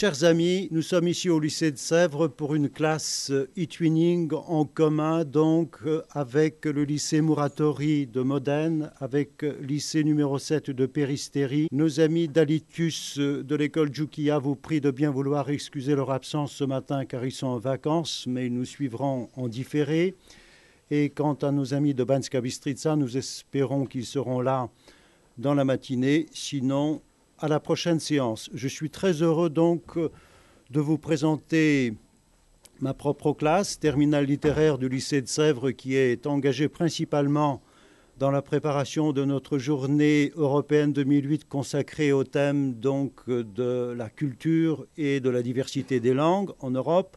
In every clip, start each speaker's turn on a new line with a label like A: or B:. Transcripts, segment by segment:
A: Chers amis, nous sommes ici au lycée de Sèvres pour une classe e-twinning en commun donc avec le lycée Muratori de Modène, avec le lycée numéro 7 de Péristérie. Nos amis d'Alitus de l'école Jukia vous prient de bien vouloir excuser leur absence ce matin car ils sont en vacances, mais ils nous suivront en différé. Et quant à nos amis de Banska Bistrica, nous espérons qu'ils seront là dans la matinée. Sinon, à la prochaine séance. Je suis très heureux donc de vous présenter ma propre classe, terminale littéraire du lycée de Sèvres, qui est engagée principalement dans la préparation de notre journée européenne 2008 consacrée au thème donc de la culture et de la diversité des langues en Europe.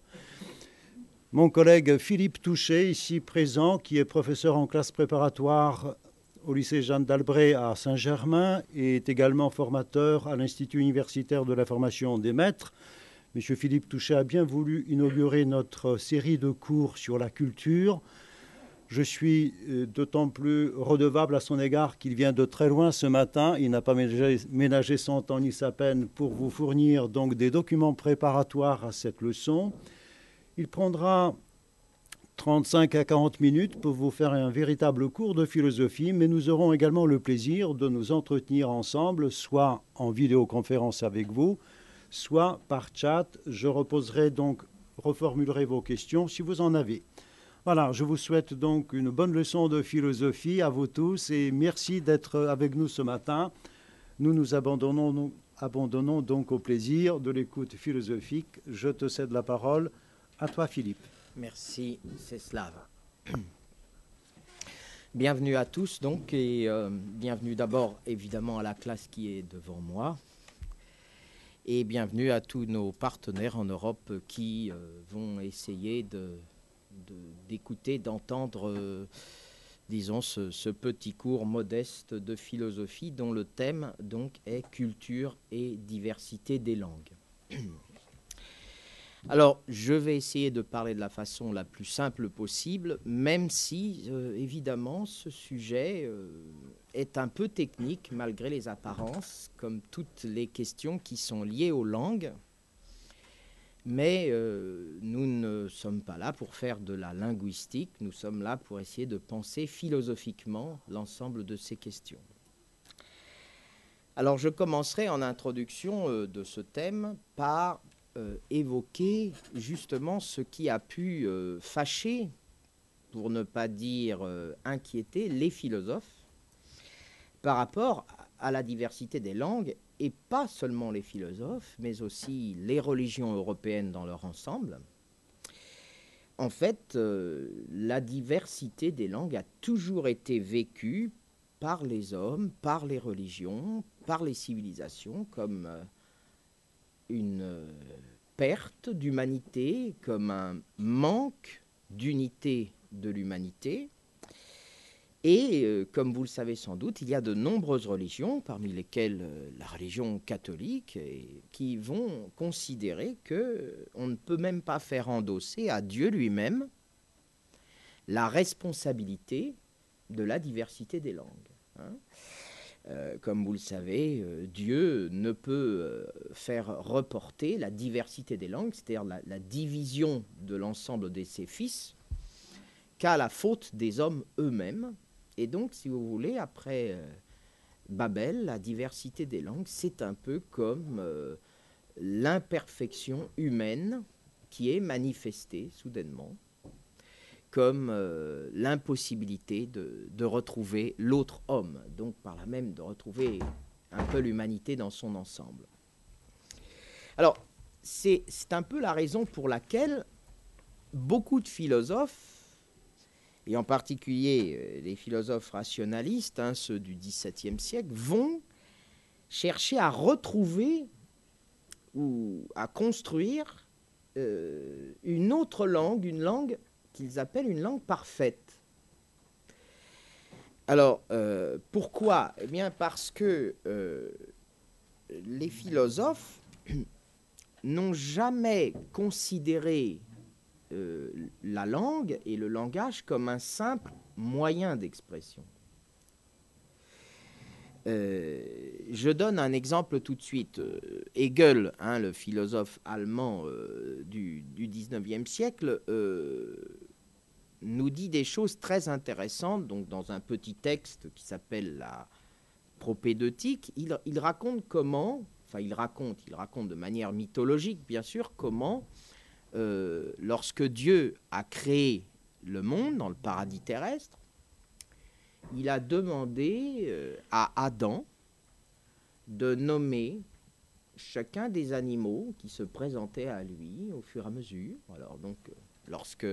A: Mon collègue Philippe Touché, ici présent, qui est professeur en classe préparatoire au lycée Jeanne d'Albret à Saint-Germain et est également formateur à l'Institut universitaire de la formation des maîtres. Monsieur Philippe Touchet a bien voulu inaugurer notre série de cours sur la culture. Je suis euh, d'autant plus redevable à son égard qu'il vient de très loin ce matin. Il n'a pas ménagé son temps ni sa peine pour vous fournir donc des documents préparatoires à cette leçon. Il prendra 35 à 40 minutes pour vous faire un véritable cours de philosophie, mais nous aurons également le plaisir de nous entretenir ensemble, soit en vidéoconférence avec vous, soit par chat. Je reposerai donc, reformulerai vos questions si vous en avez. Voilà, je vous souhaite donc une bonne leçon de philosophie à vous tous et merci d'être avec nous ce matin. Nous nous abandonnons, abandonnons donc au plaisir de l'écoute philosophique. Je te cède la parole. À toi, Philippe.
B: Merci, Ceslav. Bienvenue à tous donc et euh, bienvenue d'abord évidemment à la classe qui est devant moi et bienvenue à tous nos partenaires en Europe qui euh, vont essayer d'écouter, d'entendre, euh, disons, ce, ce, petit cours modeste de philosophie dont le thème donc est culture et diversité des langues. Alors, je vais essayer de parler de la façon la plus simple possible, même si, euh, évidemment, ce sujet euh, est un peu technique, malgré les apparences, comme toutes les questions qui sont liées aux langues. Mais euh, nous ne sommes pas là pour faire de la linguistique, nous sommes là pour essayer de penser philosophiquement l'ensemble de ces questions. Alors je commencerai en introduction de ce thème par euh, évoquer justement ce qui a pu euh, fâcher, pour ne pas dire euh, inquiéter, les philosophes par rapport à la diversité des langues, et pas seulement les philosophes, mais aussi les religions européennes dans leur ensemble. En fait, la diversité des langues a toujours été vécue par les hommes, par les religions, par les civilisations, comme une euh, perte d'humanité, comme un manque d'unité de l'humanité. Et euh, comme vous le savez sans doute, il y a de nombreuses religions, parmi lesquelles euh, la religion catholique, qui vont considérer que on ne peut même pas faire endosser à Dieu lui-même la responsabilité de la diversité des langues. Hein. Euh, comme vous le savez, euh, Dieu ne peut euh, faire reporter la diversité des langues, c'est-à-dire la, division de l'ensemble de ses fils, qu'à la faute des hommes eux-mêmes. Et donc, si vous voulez, après Babel, la diversité des langues, c'est un peu comme l'imperfection humaine qui est manifestée soudainement comme euh, l'impossibilité de, retrouver l'autre homme, donc par là même de retrouver un peu l'humanité dans son ensemble. Alors, c'est un peu la raison pour laquelle beaucoup de philosophes, et en particulier euh, les philosophes rationalistes, hein, ceux du XVIIe siècle, vont chercher à retrouver ou à construire euh, une autre langue, une langue qu'ils appellent une langue parfaite. Alors, euh, pourquoi? Eh bien, parce que euh, les philosophes n'ont jamais considéré euh, la langue et le langage comme un simple moyen d'expression. Euh, je donne un exemple tout de suite. Euh, Hegel, hein, le philosophe allemand euh, du, du 19e siècle, nous dit des choses très intéressantes. Donc, dans un petit texte qui s'appelle la propédeutique, il, il, raconte comment, enfin, il raconte, il raconte de manière mythologique, bien sûr, comment, lorsque Dieu a créé le monde dans le paradis terrestre, il a demandé euh, à Adam de nommer chacun des animaux qui se présentaient à lui au fur et à mesure. Alors donc, euh, lorsque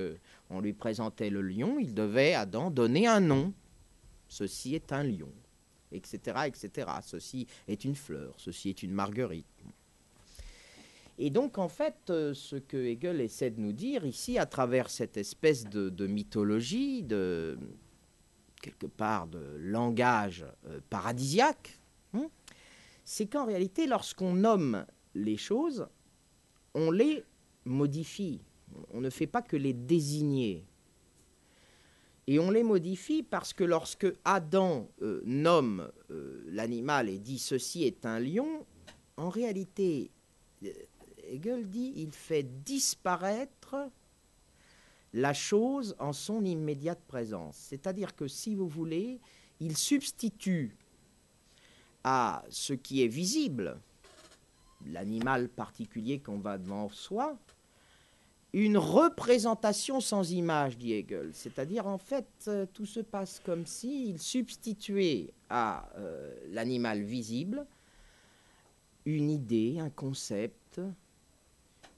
B: on lui présentait le lion, il devait Adam donner un nom. Ceci est un lion, etc., etc. Ceci est une fleur, ceci est une marguerite. Et donc, en fait, euh, ce que Hegel essaie de nous dire ici, à travers cette espèce de mythologie, de, quelque part de langage euh, paradisiaque, hein, c'est qu'en réalité, lorsqu'on nomme les choses, on les modifie. On ne fait pas que les désigner. Et on les modifie parce que lorsque Adam euh, nomme euh, l'animal et dit ceci est un lion, en réalité, Hegel dit il fait disparaître la chose en son immédiate présence. C'est-à-dire que si vous voulez, il substitue à ce qui est visible, l'animal particulier qu'on va devant soi, une représentation sans image, dit Hegel. C'est-à-dire, en fait, euh, tout se passe comme s'il substituait à euh, l'animal visible une idée, un concept,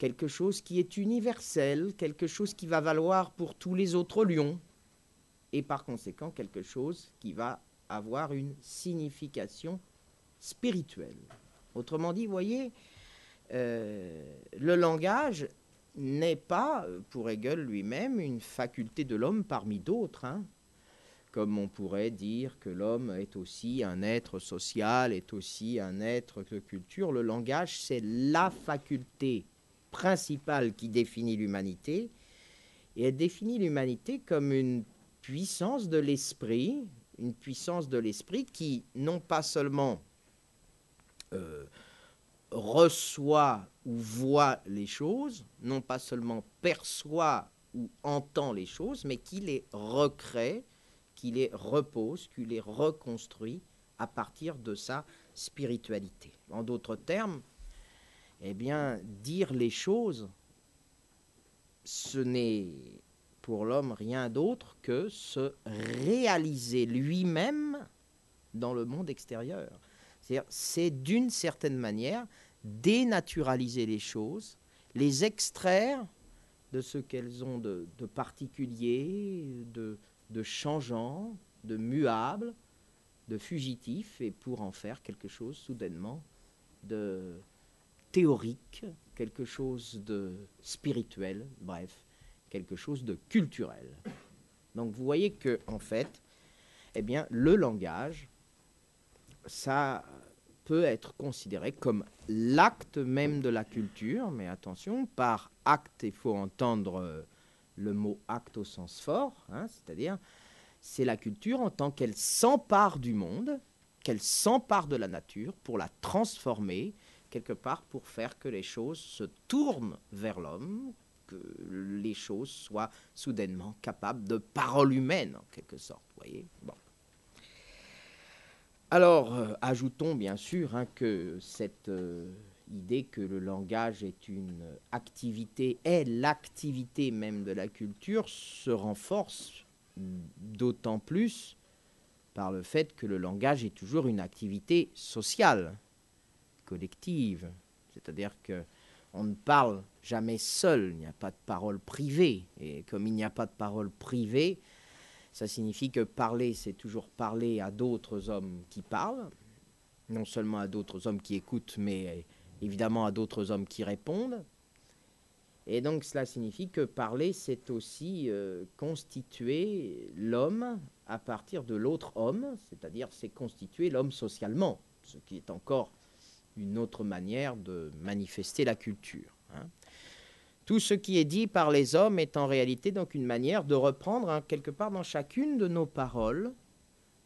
B: quelque chose qui est universel, quelque chose qui va valoir pour tous les autres lions, et par conséquent quelque chose qui va avoir une signification spirituelle. Autrement dit, vous voyez, euh, le langage n'est pas, pour Hegel lui-même, une faculté de l'homme parmi d'autres. Hein. Comme on pourrait dire que l'homme est aussi un être social, est aussi un être de culture, le langage, c'est la faculté principale qui définit l'humanité. Et elle définit l'humanité comme une puissance de l'esprit, une puissance de l'esprit qui non pas seulement euh, reçoit ou voit les choses, non pas seulement perçoit ou entend les choses, mais qui les recrée, qui les repose, qui les reconstruit à partir de sa spiritualité. En d'autres termes, eh bien, dire les choses, ce n'est pour l'homme rien d'autre que se réaliser lui-même dans le monde extérieur. C'est d'une certaine manière dénaturaliser les choses, les extraire de ce qu'elles ont de, particulier, de, de changeant, de muable, de fugitif, et pour en faire quelque chose soudainement de, théorique, quelque chose de spirituel, bref, quelque chose de culturel. Donc vous voyez que en fait, eh bien, le langage, ça peut être considéré comme l'acte même de la culture, mais attention, par acte, il faut entendre le mot acte au sens fort, hein, c'est-à-dire c'est la culture en tant qu'elle s'empare du monde, qu'elle s'empare de la nature pour la transformer, quelque part pour faire que les choses se tournent vers l'homme, que les choses soient soudainement capables de parole humaine, en quelque sorte. Voyez bon. Alors, euh, ajoutons bien sûr hein, que cette euh, idée que le langage est une activité, est l'activité même de la culture, se renforce d'autant plus par le fait que le langage est toujours une activité sociale collective. C'est-à-dire que on ne parle jamais seul, il n'y a pas de parole privée. Et comme il n'y a pas de parole privée, ça signifie que parler, c'est toujours parler à d'autres hommes qui parlent, non seulement à d'autres hommes qui écoutent, mais évidemment à d'autres hommes qui répondent. Et donc cela signifie que parler, c'est aussi euh, constituer l'homme à partir de l'autre homme, c'est-à-dire c'est constituer l'homme socialement, ce qui est encore une autre manière de manifester la culture. Hein. Tout ce qui est dit par les hommes est en réalité donc une manière de reprendre hein, quelque part dans chacune de nos paroles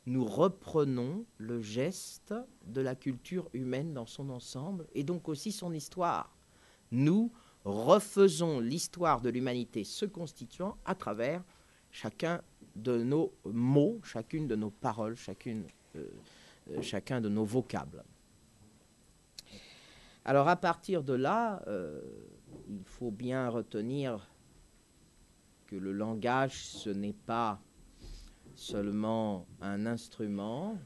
B: nous reprenons le geste de la culture humaine dans son ensemble et donc aussi son histoire. Nous refaisons l'histoire de l'humanité se constituant à travers chacun de nos mots, chacune de nos paroles, euh, euh, chacun de nos vocables. Alors à partir de là, euh, il faut bien retenir que le langage, ce n'est pas seulement un instrument,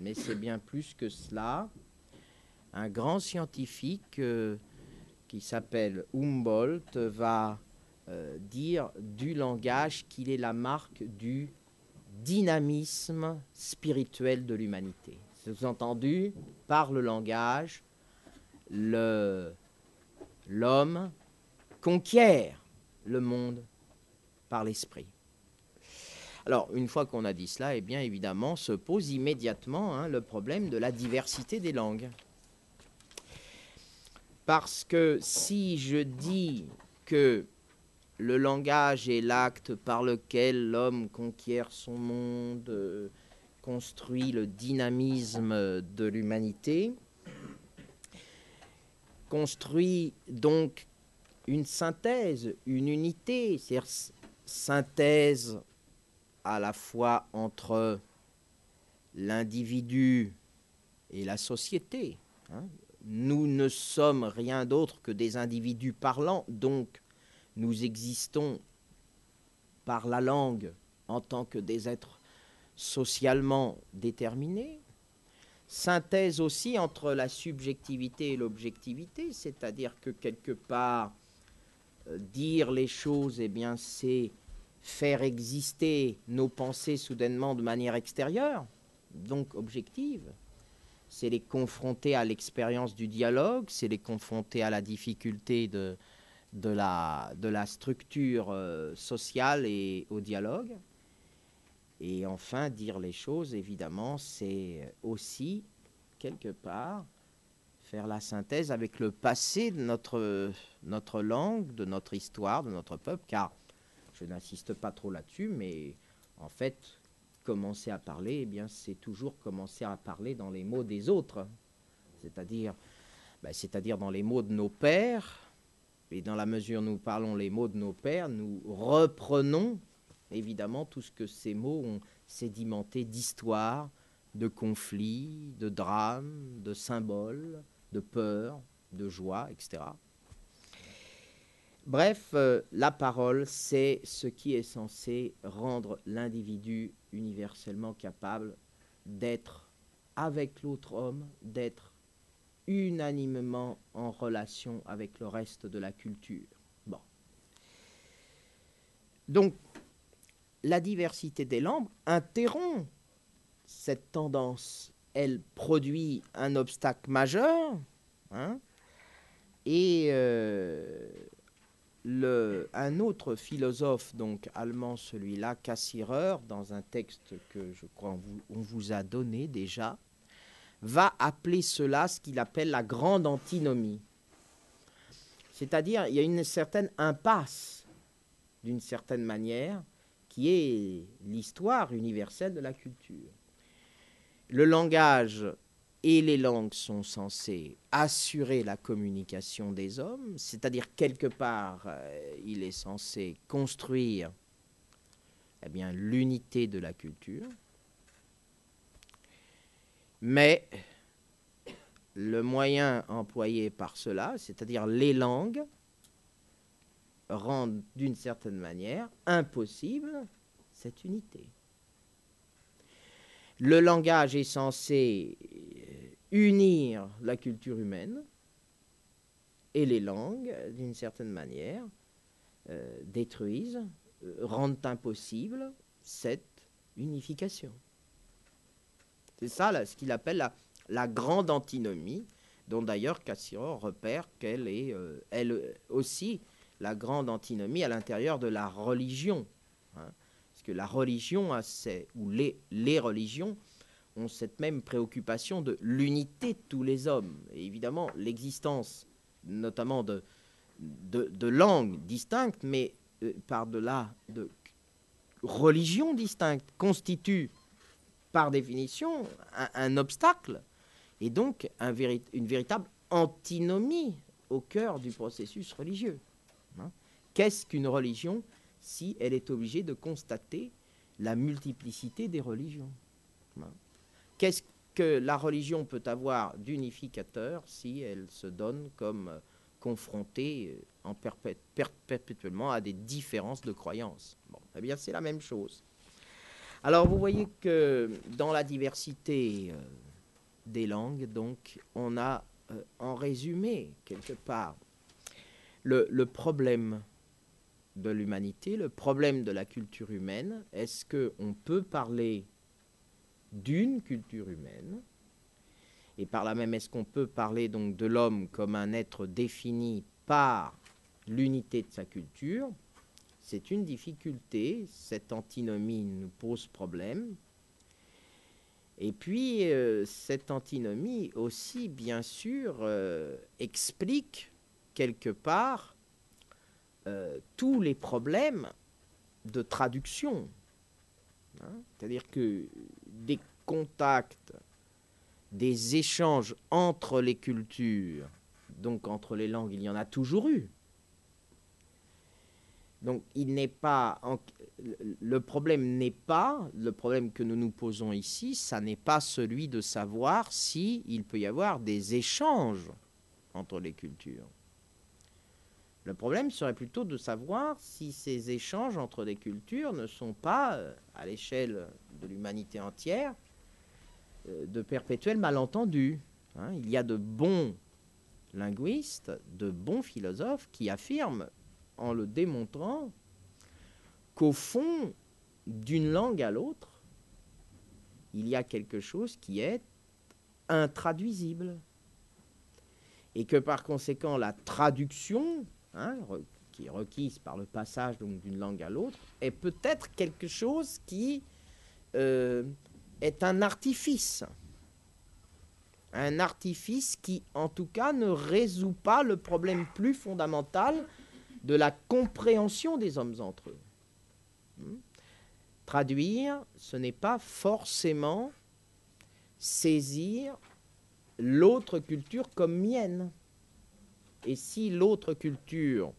B: mais c'est bien plus que cela. Un grand scientifique euh, qui s'appelle Humboldt va euh, dire du langage qu'il est la marque du dynamisme spirituel de l'humanité. C'est entendu par le langage, l'homme conquiert le monde par l'esprit. Alors, une fois qu'on a dit cela, eh bien évidemment, se pose immédiatement hein, le problème de la diversité des langues. Parce que si je dis que le langage est l'acte par lequel l'homme conquiert son monde, euh, construit le dynamisme de l'humanité, construit donc une synthèse, une unité, c'est-à-dire synthèse à la fois entre l'individu et la société. Hein. Nous ne sommes rien d'autre que des individus parlants, donc nous existons par la langue en tant que des êtres socialement déterminés. Synthèse aussi entre la subjectivité et l'objectivité, c'est-à-dire que quelque part, euh, dire les choses, eh bien, c'est faire exister nos pensées soudainement de manière extérieure, donc objective. C'est les confronter à l'expérience du dialogue, c'est les confronter à la difficulté de, de, la, structure euh, sociale et au dialogue. Et enfin, dire les choses, évidemment, c'est aussi, quelque part, faire la synthèse avec le passé de notre, notre langue, de notre histoire, de notre peuple, car je n'insiste pas trop là-dessus, mais en fait, commencer à parler, eh bien, c'est toujours commencer à parler dans les mots des autres, c'est-à-dire, ben, c'est-à-dire dans les mots de nos pères. Et dans la mesure où nous parlons les mots de nos pères, nous reprenons évidemment tout ce que ces mots ont sédimenté d'histoire, de conflits, de drames, de symboles, de peur, de joie, etc. Bref, euh, la parole, c'est ce qui est censé rendre l'individu universellement capable d'être avec l'autre homme, d'être unanimement en relation avec le reste de la culture. Bon. Donc, la diversité des langues interrompt cette tendance. Elle produit un obstacle majeur. Hein, et euh, un autre philosophe, donc allemand celui-là, Cassirer, dans un texte que je crois on vous, a donné déjà, va appeler cela ce qu'il appelle la grande antinomie. C'est-à-dire, il y a une certaine impasse, d'une certaine manière, qui est l'histoire universelle de la culture. Le langage et les langues sont censées assurer la communication des hommes, c'est-à-dire quelque part, euh, il est censé construire eh bien, l'unité de la culture. Mais le moyen employé par cela, c'est-à-dire les langues, rendent d'une certaine manière impossible cette unité. Le langage est censé unir la culture humaine et les langues, d'une certaine manière, euh, détruisent, euh, rendent impossible cette unification. C'est ça ce qu'il appelle la, grande antinomie, dont d'ailleurs Cassirer repère qu'elle est euh, elle aussi la grande antinomie à l'intérieur de la religion. Hein. parce que la religion, ou les, religions, ont cette même préoccupation de l'unité de tous les hommes. Et évidemment, l'existence notamment de, de, langues distinctes, mais euh, par-delà de religions distinctes, constitue par définition un, obstacle et donc une véritable antinomie au cœur du processus religieux. Qu'est-ce qu'une religion si elle est obligée de constater la multiplicité des religions? Hein? Qu'est-ce que la religion peut avoir d'unificateur si elle se donne comme euh, confrontée euh, en perpétuellement à des différences de croyances? Bon, eh bien, c'est la même chose. Alors, vous voyez que dans la diversité euh, des langues, donc, on a en résumé, quelque part, le problème de l'humanité, le problème de la culture humaine. Est-ce qu'on peut parler d'une culture humaine? Et par là même, est-ce qu'on peut parler donc de l'homme comme un être défini par l'unité de sa culture? C'est une difficulté. Cette antinomie nous pose problème. Et puis, euh, cette antinomie aussi, bien sûr, euh, explique quelque part euh, tous les problèmes de traduction. Hein. C'est-à-dire que des contacts, des échanges entre les cultures, donc entre les langues, il y en a toujours eu. Donc le problème n'est pas le problème que nous nous posons ici, ça n'est pas celui de savoir si il peut y avoir des échanges entre les cultures. Le problème serait plutôt de savoir si ces échanges entre les cultures ne sont pas, euh, à l'échelle de l'humanité entière, euh, de perpétuels malentendus. Hein. il y a de bons linguistes, de bons philosophes qui affirment, en le démontrant, qu'au fond, d'une langue à l'autre, il y a quelque chose qui est intraduisible. Et que par conséquent, la traduction Hein, qui est requise par le passage d'une langue à l'autre, est peut-être quelque chose qui euh, est un artifice. Un artifice qui, en tout cas, ne résout pas le problème plus fondamental de la compréhension des hommes entre eux. Hmm? Traduire, ce n'est pas forcément saisir l'autre culture comme mienne. Et si l'autre culture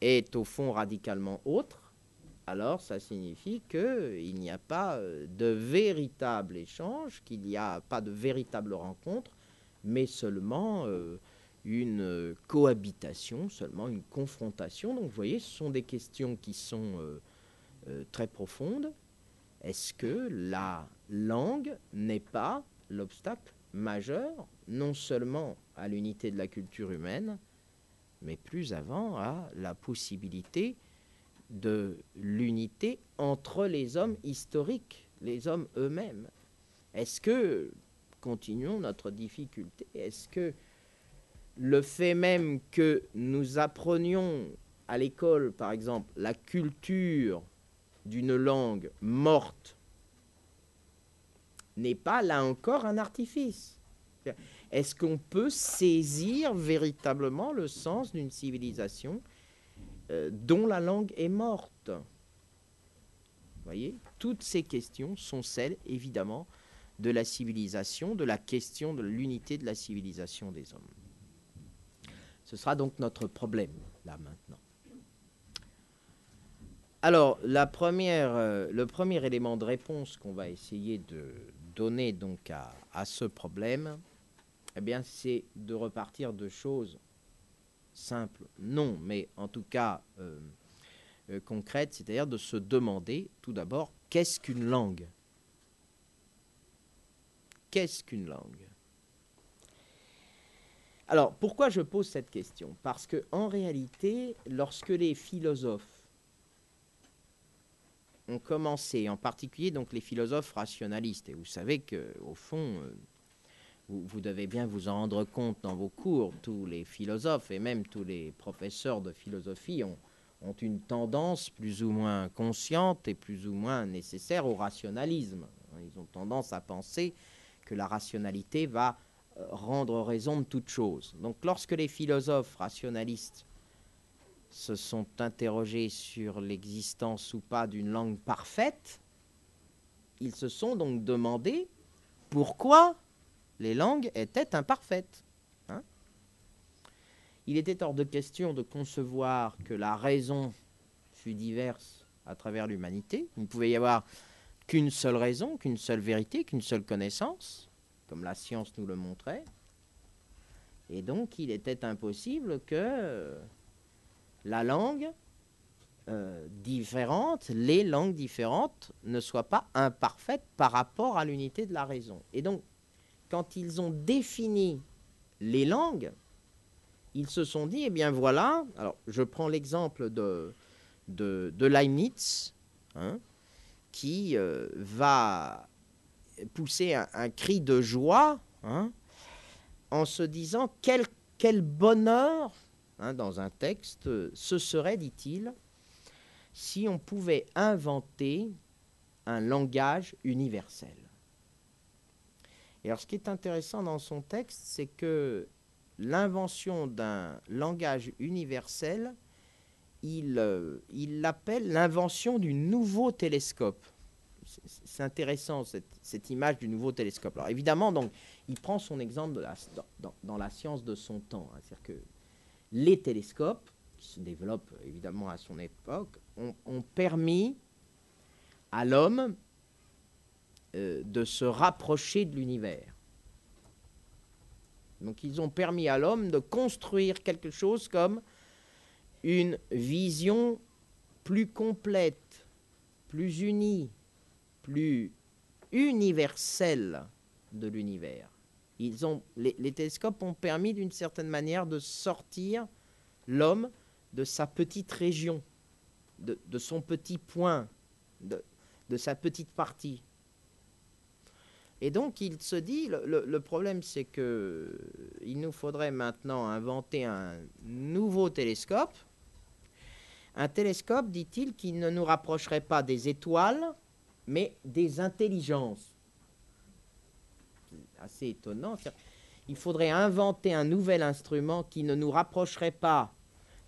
B: est au fond radicalement autre, alors ça signifie qu'il n'y a pas euh, de véritable échange, qu'il n'y a pas de véritable rencontre, mais seulement euh, une cohabitation, seulement une confrontation. Donc vous voyez, ce sont des questions qui sont euh, très profondes. Est-ce que la langue n'est pas l'obstacle majeur, non seulement à l'unité de la culture humaine, mais plus avant à la possibilité de l'unité entre les hommes historiques, les hommes eux-mêmes. Est-ce que, continuons notre difficulté, est-ce que le fait même que nous apprenions à l'école, par exemple, la culture d'une langue morte n'est pas là encore un artifice? Est-ce qu'on peut saisir véritablement le sens d'une civilisation euh, dont la langue est morte? Vous voyez Toutes ces questions sont celles, évidemment, de la civilisation, de la question de l'unité de la civilisation des hommes. Ce sera donc notre problème, là, maintenant. Alors, euh, le premier élément de réponse qu'on va essayer de, donner donc à, ce problème, eh bien, c'est de repartir de choses simples, non, mais en tout cas euh, euh, concrètes, c'est-à-dire de se demander tout d'abord qu'est-ce qu'une langue? Qu'est-ce qu'une langue? Alors, pourquoi je pose cette question? Parce que en réalité, lorsque les philosophes ont commencé, en particulier donc les philosophes rationalistes. Et vous savez qu'au fond, euh, vous, devez bien vous en rendre compte dans vos cours, tous les philosophes et même tous les professeurs de philosophie ont, ont une tendance plus ou moins consciente et plus ou moins nécessaire au rationalisme. Ils ont tendance à penser que la rationalité va euh, rendre raison de toute chose. Donc lorsque les philosophes rationalistes se sont interrogés sur l'existence ou pas d'une langue parfaite, ils se sont donc demandé pourquoi les langues étaient imparfaites. Hein. Il était hors de question de concevoir que la raison fût diverse à travers l'humanité. Il ne pouvait y avoir qu'une seule raison, qu'une seule vérité, qu'une seule connaissance, comme la science nous le montrait. Et donc il était impossible que la langue euh, différente, les langues différentes ne soient pas imparfaites par rapport à l'unité de la raison. Et donc, quand ils ont défini les langues, ils se sont dit, eh bien voilà, je prends l'exemple de, de, Leibniz, hein, qui euh, va pousser un, cri de joie hein, en se disant quel, quel bonheur, hein, dans un texte, ce serait, dit-il, si on pouvait inventer un langage universel. Et alors ce qui est intéressant dans son texte, c'est que l'invention d'un langage universel, il euh, l'appelle l'invention du nouveau télescope. C'est intéressant cette, image du nouveau télescope. Alors évidemment, donc, il prend son exemple dans, la science de son temps. Hein. C'est-à-dire que les télescopes, qui se développent évidemment à son époque, ont, permis à l'homme euh, de se rapprocher de l'univers. Donc ils ont permis à l'homme de construire quelque chose comme une vision plus complète, plus unie, plus universelle de l'univers. Ils ont, les, les, télescopes ont permis d'une certaine manière de sortir l'homme de sa petite région, de, son petit point, de, sa petite partie. Et donc il se dit, le, problème c'est que il nous faudrait maintenant inventer un nouveau télescope, un télescope, dit-il, qui ne nous rapprocherait pas des étoiles, mais des intelligences. Assez étonnant. Il faudrait inventer un nouvel instrument qui ne nous rapprocherait pas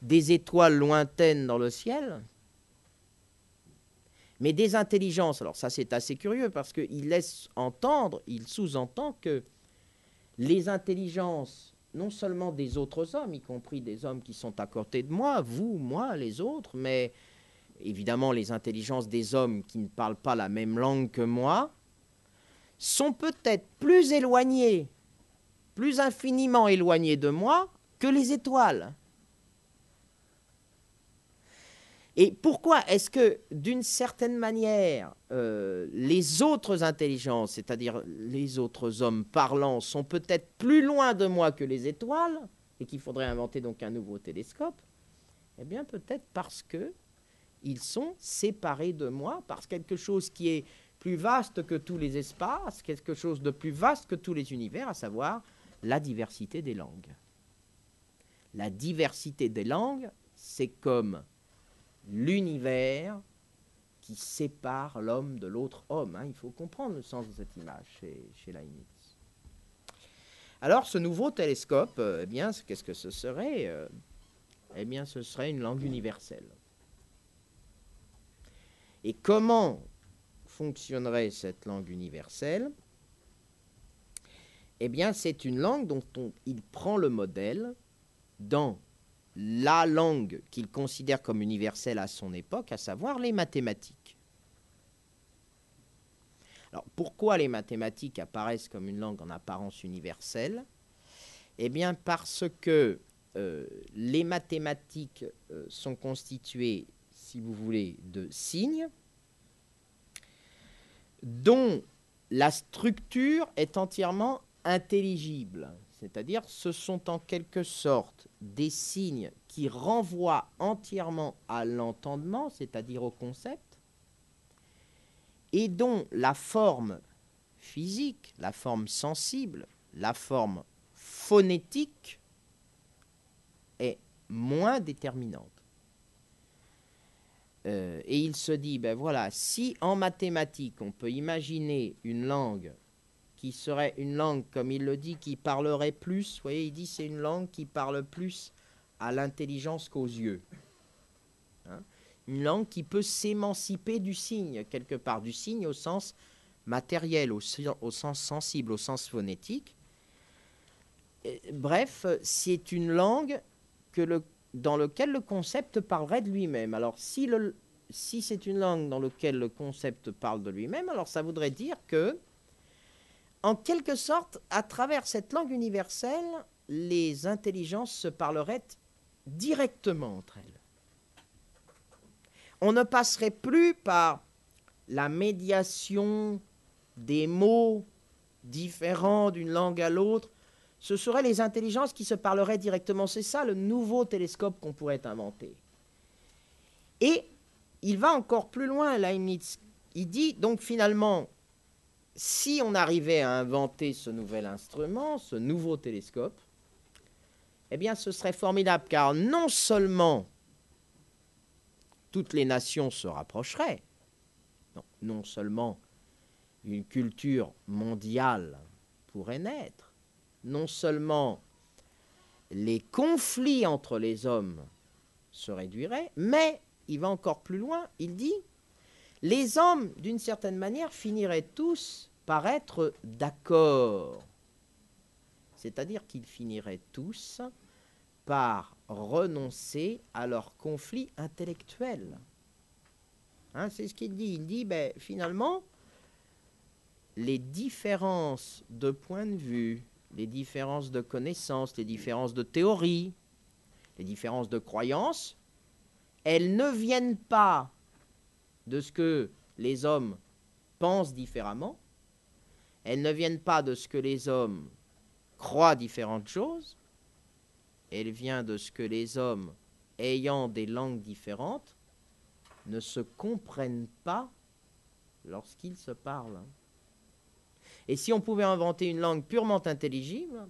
B: des étoiles lointaines dans le ciel, mais des intelligences. Alors ça c'est assez curieux parce qu'il laisse entendre, il sous-entend que les intelligences, non seulement des autres hommes, y compris des hommes qui sont à côté de moi, vous, moi, les autres, mais évidemment les intelligences des hommes qui ne parlent pas la même langue que moi, sont peut-être plus éloignées, plus infiniment éloignées de moi que les étoiles. Et pourquoi est-ce que, d'une certaine manière, euh, les autres intelligences, c'est-à-dire les autres hommes parlants, sont peut-être plus loin de moi que les étoiles, et qu'il faudrait inventer donc un nouveau télescope Eh bien, peut-être parce que ils sont séparés de moi, par quelque chose qui est plus vaste que tous les espaces, quelque chose de plus vaste que tous les univers, à savoir la diversité des langues. La diversité des langues, c'est comme l'univers qui sépare l'homme de l'autre homme. Hein. Il faut comprendre le sens de cette image chez, chez Leibniz. Alors, ce nouveau télescope, euh, eh bien, qu'est-ce que ce serait euh, Eh bien, ce serait une langue universelle. Et comment fonctionnerait cette langue universelle? Eh bien, c'est une langue dont il prend le modèle dans la langue qu'il considère comme universelle à son époque, à savoir les mathématiques. Alors pourquoi les mathématiques apparaissent comme une langue en apparence universelle? Eh bien parce que euh, les mathématiques euh, sont constituées, si vous voulez, de signes dont la structure est entièrement intelligible. C'est-à-dire, ce sont en quelque sorte des signes qui renvoient entièrement à l'entendement, c'est-à-dire au concept, et dont la forme physique, la forme sensible, la forme phonétique est moins déterminante. Euh, et il se dit, ben voilà, si en mathématiques on peut imaginer une langue qui serait une langue, comme il le dit, qui parlerait plus. Vous voyez, il dit c'est une langue qui parle plus à l'intelligence qu'aux yeux. Hein? une langue qui peut s'émanciper du signe, quelque part, du signe au sens matériel au, sens sensible, au sens phonétique. bref, c'est une langue que dans laquelle le concept parlerait de lui-même. Alors si, si c'est une langue dans laquelle le concept parle de lui-même, alors ça voudrait dire que, en quelque sorte, à travers cette langue universelle, les intelligences se parleraient directement entre elles. On ne passerait plus par la médiation des mots différents d'une langue à l'autre. Ce seraient les intelligences qui se parleraient directement. C'est ça le nouveau télescope qu'on pourrait inventer. Et il va encore plus loin, Leibniz. Il dit donc finalement, si on arrivait à inventer ce nouvel instrument, ce nouveau télescope, eh bien ce serait formidable car non seulement toutes les nations se rapprocheraient, non, seulement une culture mondiale pourrait naître, non seulement les conflits entre les hommes se réduiraient, mais il va encore plus loin, il dit, les hommes, d'une certaine manière, finiraient tous par être d'accord. C'est-à-dire qu'ils finiraient tous par renoncer à leur conflit intellectuel. Hein, c'est ce qu'il dit. Il dit, ben, finalement, les différences de point de vue, les différences de connaissances, les différences de théorie, les différences de croyances, elles ne viennent pas de ce que les hommes pensent différemment, elles ne viennent pas de ce que les hommes croient différentes choses, elles viennent de ce que les hommes, ayant des langues différentes, ne se comprennent pas lorsqu'ils se parlent. Et si on pouvait inventer une langue purement intelligible,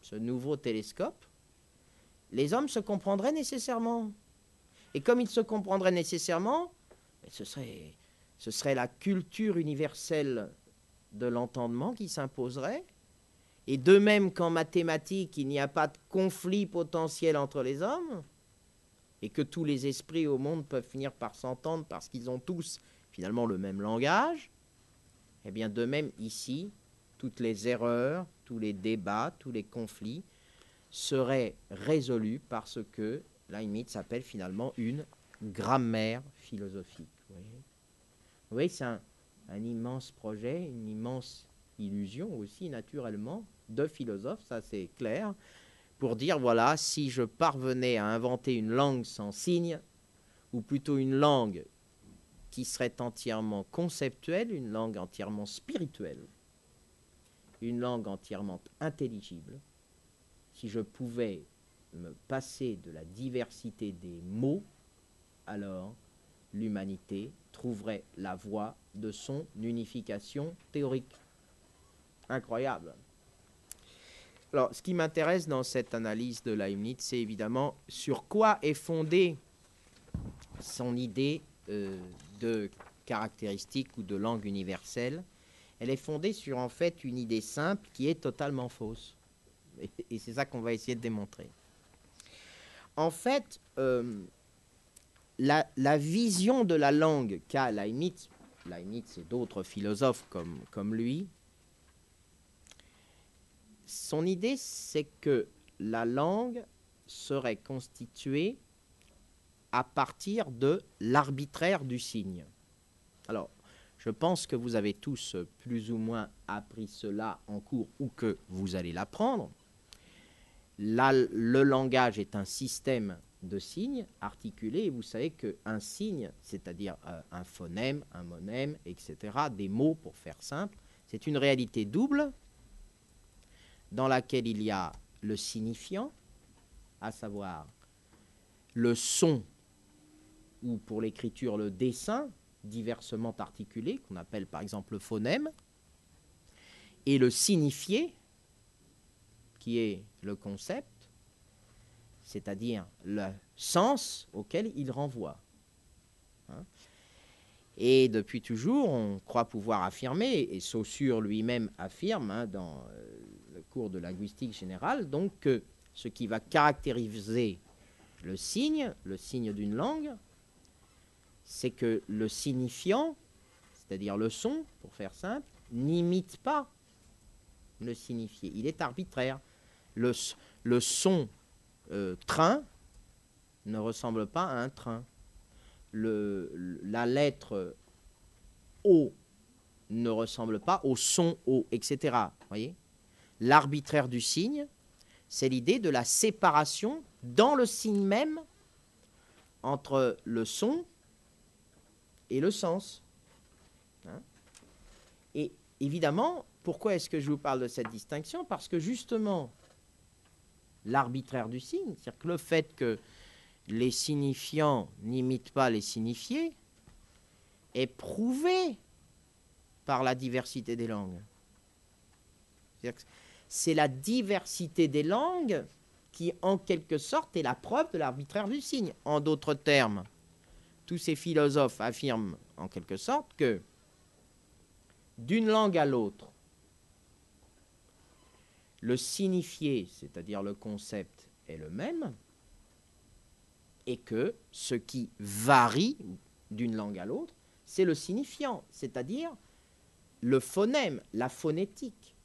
B: ce nouveau télescope, les hommes se comprendraient nécessairement. Et comme ils se comprendraient nécessairement, ce serait, ce la culture universelle de l'entendement qui s'imposerait. Et de même qu'en mathématiques, il n'y a pas de conflit potentiel entre les hommes, et que tous les esprits au monde peuvent finir par s'entendre parce qu'ils ont tous finalement le même langage, eh bien de même ici, toutes les erreurs, tous les débats, tous les conflits seraient résolus parce que Leibniz s'appelle finalement une grammaire philosophique. Voyez, c'est un, un, immense projet, une immense illusion aussi, naturellement, de philosophe, ça c'est clair, pour dire, voilà, si je parvenais à inventer une langue sans signes, ou plutôt une langue qui serait entièrement conceptuelle, une langue entièrement spirituelle, une langue entièrement intelligible, si je pouvais me passer de la diversité des mots, alors l'humanité trouverait la voie de son unification théorique. Incroyable. Alors, ce qui m'intéresse dans cette analyse de Leibniz, c'est évidemment sur quoi est fondée son idée euh, de caractéristique ou de langue universelle. Elle est fondée sur en fait une idée simple qui est totalement fausse. et c'est ça qu'on va essayer de démontrer en fait, euh, la, vision de la langue qu'a Leibniz, Leibniz et d'autres philosophes comme, comme lui, son idée, c'est que la langue serait constituée à partir de l'arbitraire du signe. Alors, je pense que vous avez tous plus ou moins appris cela en cours ou que vous allez l'apprendre le langage est un système de signes articulés, et vous savez qu'un signe, c'est-à-dire euh, un phonème, un monème, etc., des mots pour faire simple, c'est une réalité double dans laquelle il y a le signifiant, à savoir le son, ou pour l'écriture le dessin, diversement articulé, qu'on appelle par exemple le phonème, et le signifié, qui est le concept, c'est-à-dire le sens auquel il renvoie. Hein. et depuis toujours, on croit pouvoir affirmer, et Saussure lui-même affirme hein, dans euh, le cours de linguistique générale, donc que ce qui va caractériser le signe, le signe d'une langue, c'est que le signifiant, c'est-à-dire le son, pour faire simple, n'imite pas le signifié. Il est arbitraire. Le, le son euh, train ne ressemble pas à un train. La lettre O ne ressemble pas au son O, etc. Voyez? L'arbitraire du signe, c'est l'idée de la séparation dans le signe même entre le son et le sens. Hein? Et évidemment, pourquoi est-ce que je vous parle de cette distinction? Parce que justement, l'arbitraire du signe, c'est-à-dire que le fait que les signifiants n'imitent pas les signifiés, est prouvé par la diversité des langues. C'est la diversité des langues qui, en quelque sorte, est la preuve de l'arbitraire du signe. En d'autres termes, tous ces philosophes affirment, en quelque sorte, que d'une langue à l'autre, le signifié, c'est-à-dire le concept, est le même, et que ce qui varie d'une langue à l'autre, c'est le signifiant, c'est-à-dire le phonème, la phonétique.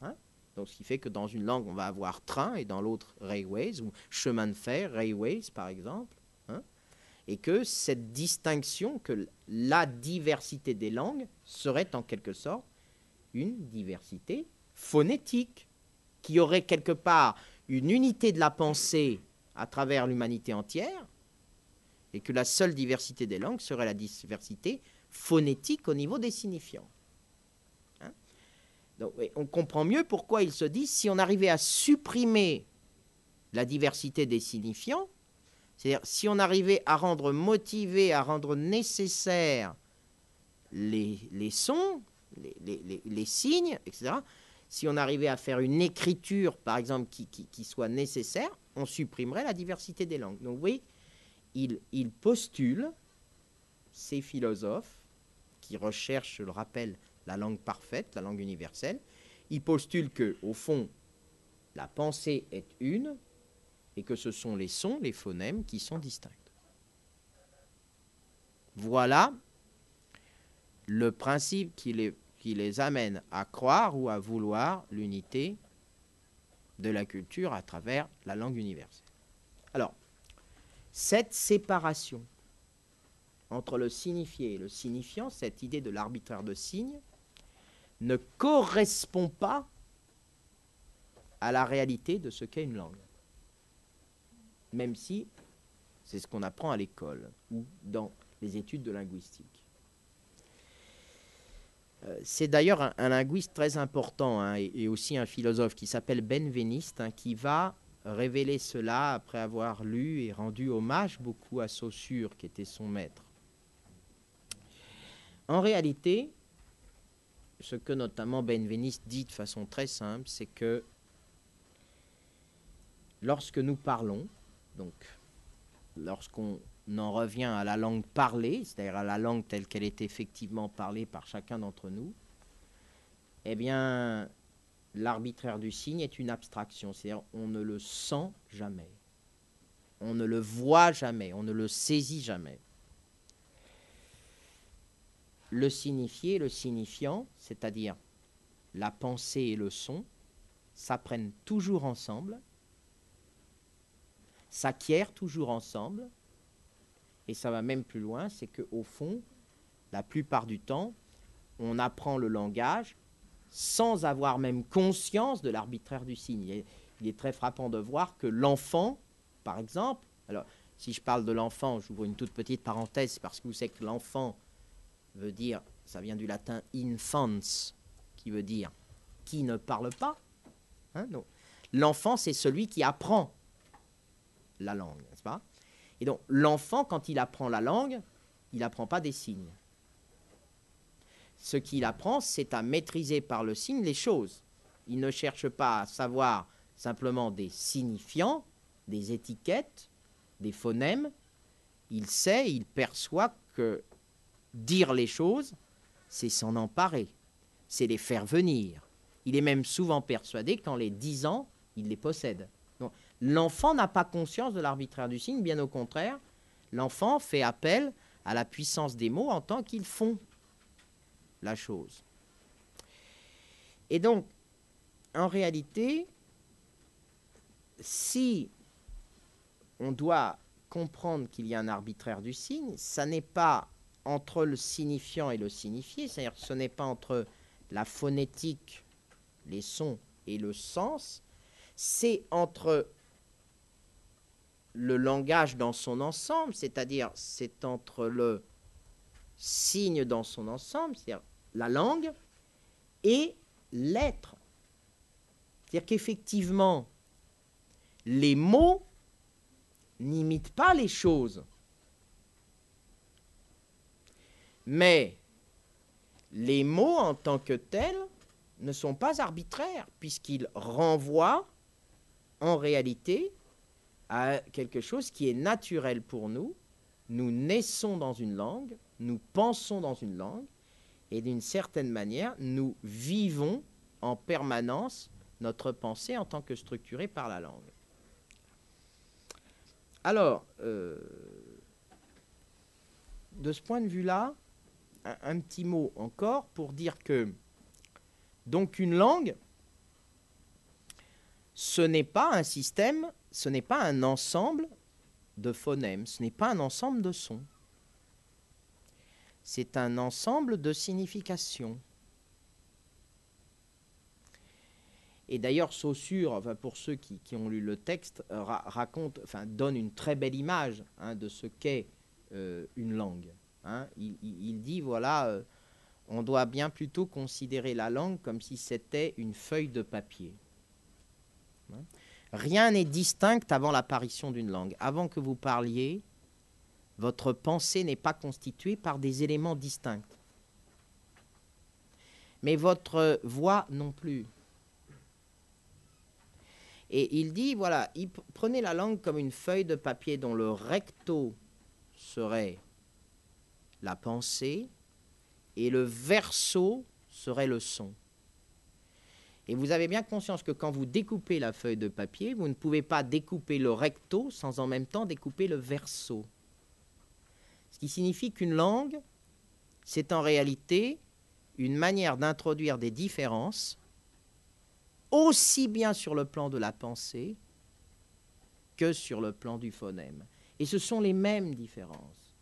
B: Hein. Donc, ce qui fait que dans une langue, on va avoir train et dans l'autre railways, ou chemin de fer, railways par exemple. Hein. et que cette distinction, que la diversité des langues serait en quelque sorte une diversité phonétique qui aurait quelque part une unité de la pensée à travers l'humanité entière, et que la seule diversité des langues serait la diversité phonétique au niveau des signifiants. Hein? Donc, on comprend mieux pourquoi il se dit, si on arrivait à supprimer la diversité des signifiants, c'est-à-dire si on arrivait à rendre motivé, à rendre nécessaire les, sons, les, signes, etc., si on arrivait à faire une écriture, par exemple, qui, soit nécessaire, on supprimerait la diversité des langues. Donc, oui, il, il postule, ces philosophes, qui recherchent, je le rappelle, la langue parfaite, la langue universelle, ils postulent que, au fond, la pensée est une et que ce sont les sons, les phonèmes, qui sont distincts. Voilà le principe qui les qui les amène à croire ou à vouloir l'unité de la culture à travers la langue universelle. Alors, cette séparation entre le signifié et le signifiant, cette idée de l'arbitraire de signes, ne correspond pas à la réalité de ce qu'est une langue. Même si c'est ce qu'on apprend à l'école ou dans les études de linguistique. Euh, c'est d'ailleurs un, linguiste très important hein, et, aussi un philosophe qui s'appelle Benveniste, hein, qui va révéler cela après avoir lu et rendu hommage beaucoup à Saussure, qui était son maître. En réalité, ce que notamment Benveniste dit de façon très simple, c'est que lorsque nous parlons, donc lorsqu'on en revient à la langue parlée, c'est-à-dire à la langue telle qu'elle est effectivement parlée par chacun d'entre nous, eh bien, l'arbitraire du signe est une abstraction, c'est-à-dire on ne le sent jamais, on ne le voit jamais, on ne le saisit jamais. Le signifié, le signifiant, c'est-à-dire la pensée et le son, s'apprennent toujours ensemble, s'acquièrent toujours ensemble, et ça va même plus loin, c'est qu'au fond, la plupart du temps, on apprend le langage sans avoir même conscience de l'arbitraire du signe. Il est, très frappant de voir que l'enfant, par exemple, alors si je parle de l'enfant, j'ouvre une toute petite parenthèse parce que vous savez que l'enfant veut dire, ça vient du latin infans, qui veut dire qui ne parle pas. Hein, l'enfant, c'est celui qui apprend la langue, n'est-ce pas? Et donc, l'enfant, quand il apprend la langue, il n'apprend pas des signes. Ce qu'il apprend, c'est à maîtriser par le signe les choses. Il ne cherche pas à savoir simplement des signifiants, des étiquettes, des phonèmes. Il sait, il perçoit que dire les choses, c'est s'en emparer, c'est les faire venir. Il est même souvent persuadé qu'en les disant, il les possède. L'enfant n'a pas conscience de l'arbitraire du signe, bien au contraire, l'enfant fait appel à la puissance des mots en tant qu'ils font. la chose. Et donc, en réalité, si on doit comprendre qu'il y a un arbitraire du signe, ça n'est pas entre le signifiant et le signifié, c'est-à-dire ce n'est pas entre la phonétique, les sons et le sens, c'est entre le langage dans son ensemble, c'est-à-dire c'est entre le signe dans son ensemble, c'est-à-dire la langue, et l'être. C'est-à-dire qu'effectivement, les mots n'imitent pas les choses. Mais les mots en tant que tels ne sont pas arbitraires, puisqu'ils renvoient en réalité à quelque chose qui est naturel pour nous. Nous naissons dans une langue, nous pensons dans une langue, et d'une certaine manière, nous vivons en permanence notre pensée en tant que structurée par la langue. Alors, euh, de ce point de vue-là, un, petit mot encore pour dire que donc une langue, ce n'est pas un système, ce n'est pas un ensemble de phonèmes, ce n'est pas un ensemble de sons. C'est un ensemble de significations. Et d'ailleurs, Saussure, pour ceux qui, ont lu le texte, raconte, donne une très belle image hein, de ce qu'est euh, une langue. Hein. Il, dit, voilà, euh, on doit bien plutôt considérer la langue comme si c'était une feuille de papier. Hein. Rien n'est distinct avant l'apparition d'une langue. Avant que vous parliez, votre pensée n'est pas constituée par des éléments distincts. Mais votre voix non plus. Et il dit, voilà, prenez la langue comme une feuille de papier dont le recto serait la pensée et le verso serait le son. Et vous avez bien conscience que quand vous découpez la feuille de papier, vous ne pouvez pas découper le recto sans en même temps découper le verso. Ce qui signifie qu'une langue, c'est en réalité une manière d'introduire des différences aussi bien sur le plan de la pensée que sur le plan du phonème. Et ce sont les mêmes différences.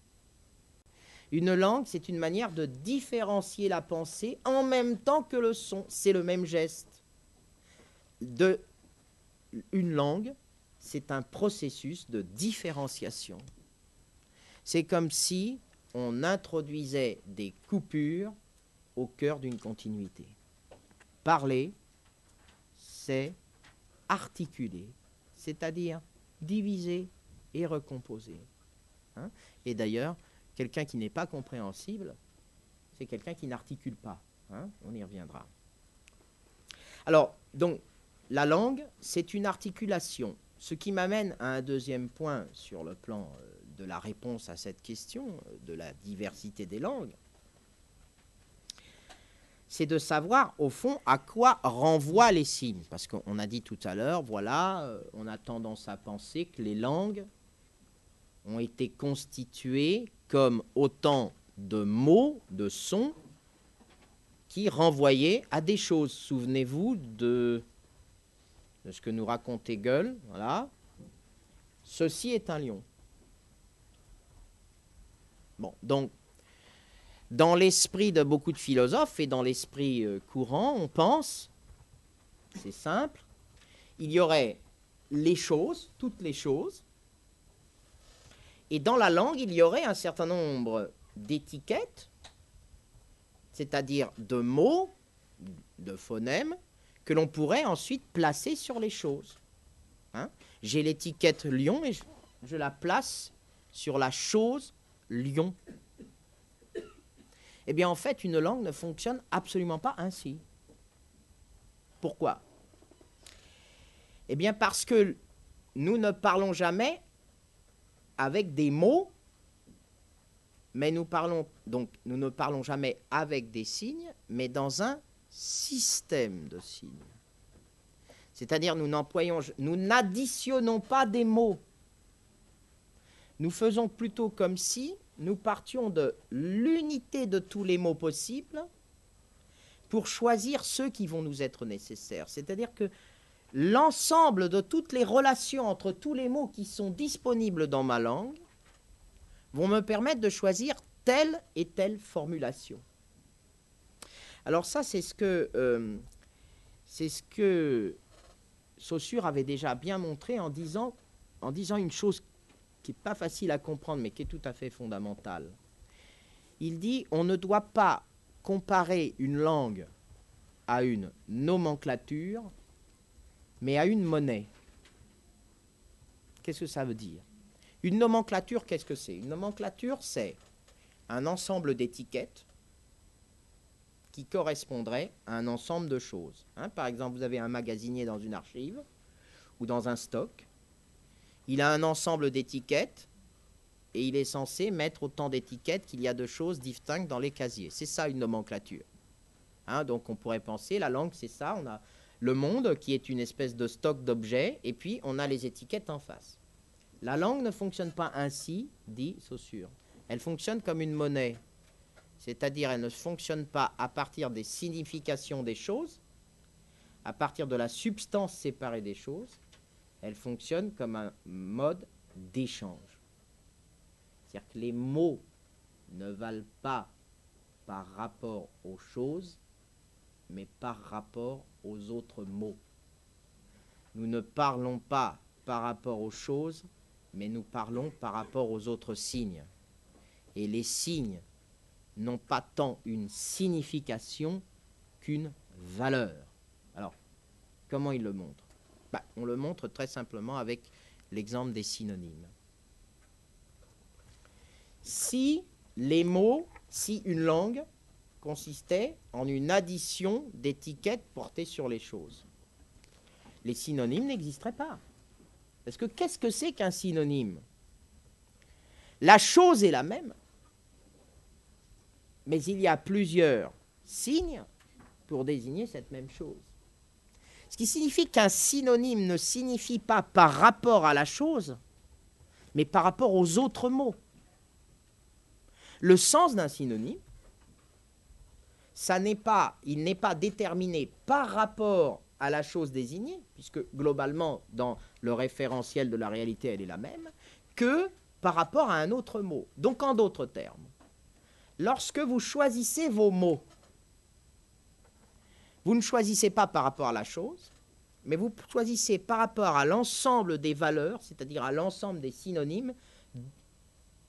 B: Une langue, c'est une manière de différencier la pensée en même temps que le son. C'est le même geste. Une langue, c'est un processus de différenciation. C'est comme si on introduisait des coupures au cœur d'une continuité. Parler, c'est articuler, c'est-à-dire diviser et recomposer. Hein. et d'ailleurs, quelqu'un qui n'est pas compréhensible, c'est quelqu'un qui n'articule pas. Hein. on y reviendra. Alors, donc, la langue, c'est une articulation. Ce qui m'amène à un deuxième point sur le plan euh, de la réponse à cette question euh, de la diversité des langues c'est de savoir au fond à quoi renvoient les signes. Parce qu'on a dit tout à l'heure, voilà, euh, on a tendance à penser que les langues ont été constituées comme autant de mots, de sons, qui renvoyaient à des choses. Souvenez-vous de, de ce que nous racontait Gueule. Voilà. Ceci est un lion. Bon, donc dans l'esprit de beaucoup de philosophes et dans l'esprit euh, courant, on pense, c'est simple, il y aurait les choses, toutes les choses, et dans la langue, il y aurait un certain nombre d'étiquettes, c'est-à-dire de mots, de phonèmes, que l'on pourrait ensuite placer sur les choses. Hein? J'ai l'étiquette lion et je la place sur la chose lion. Eh bien, en fait, une langue ne fonctionne absolument pas ainsi. Pourquoi? Eh bien, parce que nous ne parlons jamais avec des mots, mais nous parlons donc nous ne parlons jamais avec des signes, mais dans un système de signes. C'est-à-dire nous n'employons, nous n'additionnons pas des mots. Nous faisons plutôt comme si nous partions de l'unité de tous les mots possibles pour choisir ceux qui vont nous être nécessaires. C'est-à-dire que l'ensemble de toutes les relations entre tous les mots qui sont disponibles dans ma langue vont me permettre de choisir telle et telle formulation. Alors ça, c'est ce que, euh, c'est ce que Saussure avait déjà bien montré en disant, en disant une chose qui n'est pas facile à comprendre, mais qui est tout à fait fondamentale. Il dit, on ne doit pas comparer une langue à une nomenclature, mais à une monnaie. Qu'est-ce que ça veut dire? Une nomenclature, qu'est-ce que c'est? Une nomenclature, c'est un ensemble d'étiquettes correspondrait à un ensemble de choses. Hein, par exemple, vous avez un magasinier dans une archive ou dans un stock. Il a un ensemble d'étiquettes et il est censé mettre autant d'étiquettes qu'il y a de choses distinctes dans les casiers. C'est ça une nomenclature. Hein, donc on pourrait penser, la langue c'est ça, on a le monde qui est une espèce de stock d'objets et puis on a les étiquettes en face. La langue ne fonctionne pas ainsi, dit Saussure. Elle fonctionne comme une monnaie. C'est-à-dire elle ne fonctionne pas à partir des significations des choses, à partir de la substance séparée des choses, elle fonctionne comme un mode d'échange. C'est-à-dire que les mots ne valent pas par rapport aux choses, mais par rapport aux autres mots. Nous ne parlons pas par rapport aux choses, mais nous parlons par rapport aux autres signes. Et les signes n'ont pas tant une signification qu'une valeur. Alors, comment il le montre bah, On le montre très simplement avec l'exemple des synonymes si les mots, si une langue consistait en une addition d'étiquettes portées sur les choses. Les synonymes n'existeraient pas. Parce que qu'est-ce que c'est qu'un synonyme? La chose est la même, mais il y a plusieurs signes pour désigner cette même chose. Ce qui signifie qu'un synonyme ne signifie pas par rapport à la chose, mais par rapport aux autres mots. Le sens d'un synonyme, il n'est pas déterminé par rapport à la chose désignée, puisque globalement, dans le référentiel de la réalité, elle est la même, que par rapport à un autre mot. Donc, en d'autres termes, lorsque vous choisissez vos mots, vous ne choisissez pas par rapport à la chose, mais vous choisissez par rapport à l'ensemble des valeurs, c'est-à-dire à l'ensemble des synonymes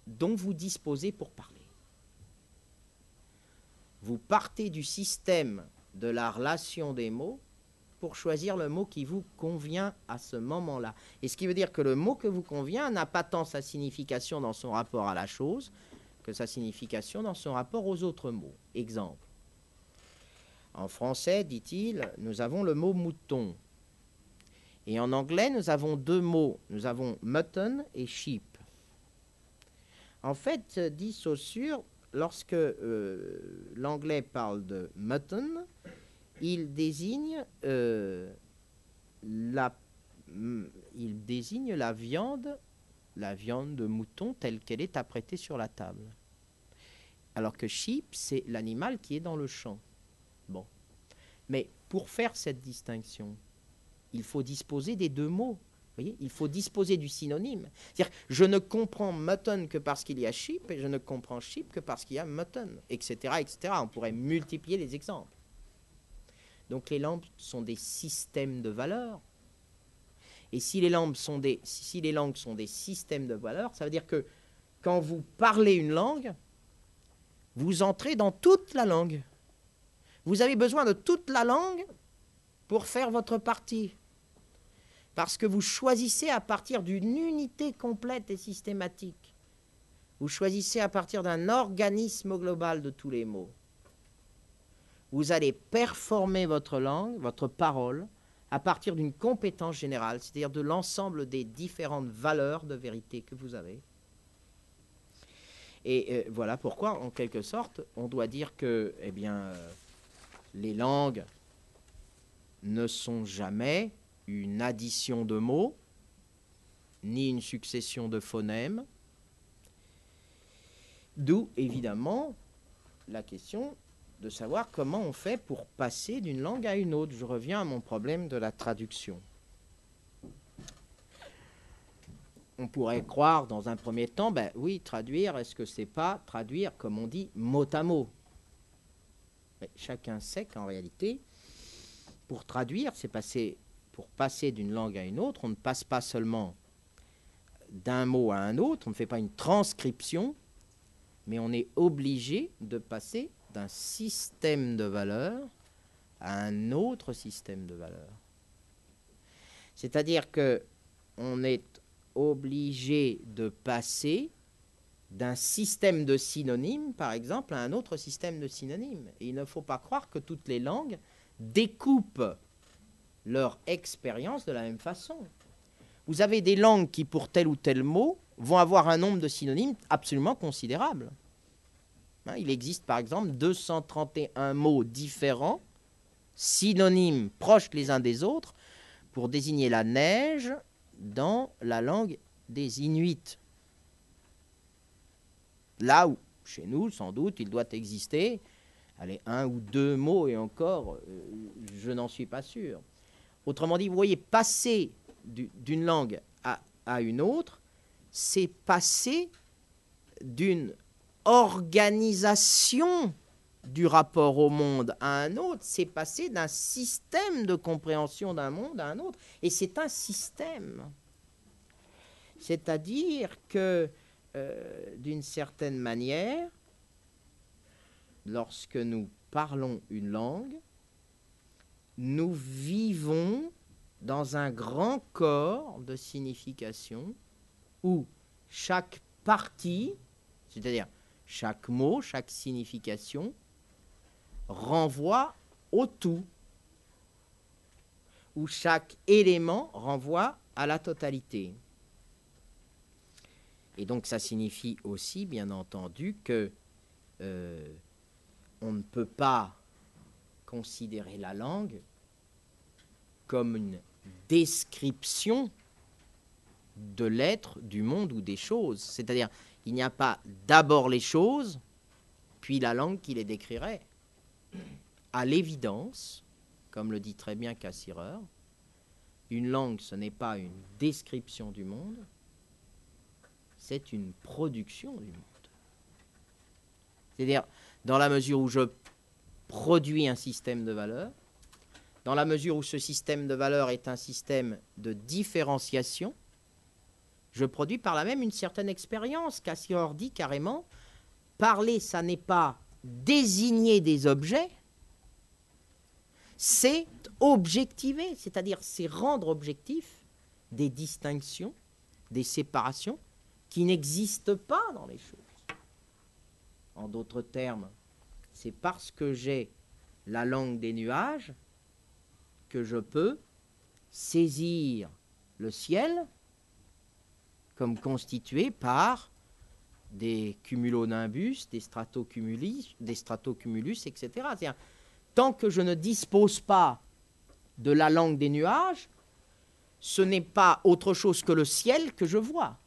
B: dont vous disposez pour parler vous partez du système de la relation des mots pour choisir le mot qui vous convient à ce moment-là. Et ce qui veut dire que le mot que vous convient n'a pas tant sa signification dans son rapport à la chose que sa signification dans son rapport aux autres mots. Exemple. En français, dit-il, nous avons le mot mouton. Et en anglais, nous avons deux mots. Nous avons mutton et sheep. En fait, dit Saussure, lorsque euh, l'anglais parle de mutton, il désigne, euh, mm, il désigne la viande, la viande de mouton telle qu'elle est apprêtée sur la table. Alors que sheep, c'est l'animal qui est dans le champ. Bon. Mais pour faire cette distinction, il faut disposer des deux mots il faut disposer du synonyme. C'est-à-dire, je ne comprends mutton que parce qu'il y a sheep, et je ne comprends sheep que parce qu'il y a mutton, etc., etc. On pourrait multiplier les exemples. Donc les langues sont des systèmes de valeurs. Et si les langues sont des, systèmes de valeurs, ça veut dire que quand vous parlez une langue, vous entrez dans toute la langue. Vous avez besoin de toute la langue pour faire votre partie parce que vous choisissez à partir d'une unité complète et systématique. Vous choisissez à partir d'un organisme global de tous les mots. Vous allez performer votre langue, votre parole, à partir d'une compétence générale, c'est-à-dire de l'ensemble des différentes valeurs de vérité que vous avez. Et euh, voilà pourquoi, en quelque sorte, on doit dire que eh euh, les langues ne sont jamais une addition de mots, ni une succession de phonèmes. D'où, évidemment, la question de savoir comment on fait pour passer d'une langue à une autre. Je reviens à mon problème de la traduction. On pourrait croire dans un premier temps, ben oui, traduire, est-ce que c'est pas traduire, comme on dit, mot à mot? Mais chacun sait qu'en réalité, pour traduire, c'est passer, pour passer d'une langue à une autre, on ne passe pas seulement d'un mot à un autre, on ne fait pas une transcription, mais on est obligé de passer d'un système de valeurs à un autre système de valeurs. C'est-à-dire que on est obligé de passer d'un système de synonymes, par exemple, à un autre système de synonymes. Il ne faut pas croire que toutes les langues découpent leur expérience de la même façon. Vous avez des langues qui, pour tel ou tel mot, vont avoir un nombre de synonymes absolument considérable. Hein, il existe par exemple 231 mots différents, synonymes proches les uns des autres, pour désigner la neige dans la langue des Inuits. Là où, chez nous, sans doute, il doit exister allez, un ou deux mots, et encore, euh, je n'en suis pas sûr. Autrement dit, vous voyez, passer d'une langue à, à une autre, c'est passer d'une organisation du rapport au monde à un autre, c'est passer d'un système de compréhension d'un monde à un autre. Et c'est un système. C'est-à-dire que, euh, d'une certaine manière, lorsque nous parlons une langue, nous vivons dans un grand corps de signification où chaque partie, c'est-à-dire chaque mot, chaque signification renvoie au tout, où chaque élément renvoie à la totalité. Et donc ça signifie aussi, bien entendu, que euh, on ne peut pas considérer la langue comme une description de l'être, du monde ou des choses. C'est-à-dire, il n'y a pas d'abord les choses, puis la langue qui les décrirait. À l'évidence, comme le dit très bien Cassirer, une langue, ce n'est pas une description du monde, c'est une production du monde. C'est-à-dire, dans la mesure où je produis un système de valeurs, dans la mesure où ce système de valeurs est un système de différenciation, je produis par là même une certaine expérience. Cassior dit carrément, parler, ça n'est pas désigner des objets, c'est objectiver, c'est-à-dire c'est rendre objectif des distinctions, des séparations qui n'existent pas dans les choses. En d'autres termes, c'est parce que j'ai la langue des nuages que je peux saisir le ciel comme constitué par des cumulonimbus, des des stratocumulus, etc. Tant que je ne dispose pas de la langue des nuages, ce n'est pas autre chose que le ciel que je vois.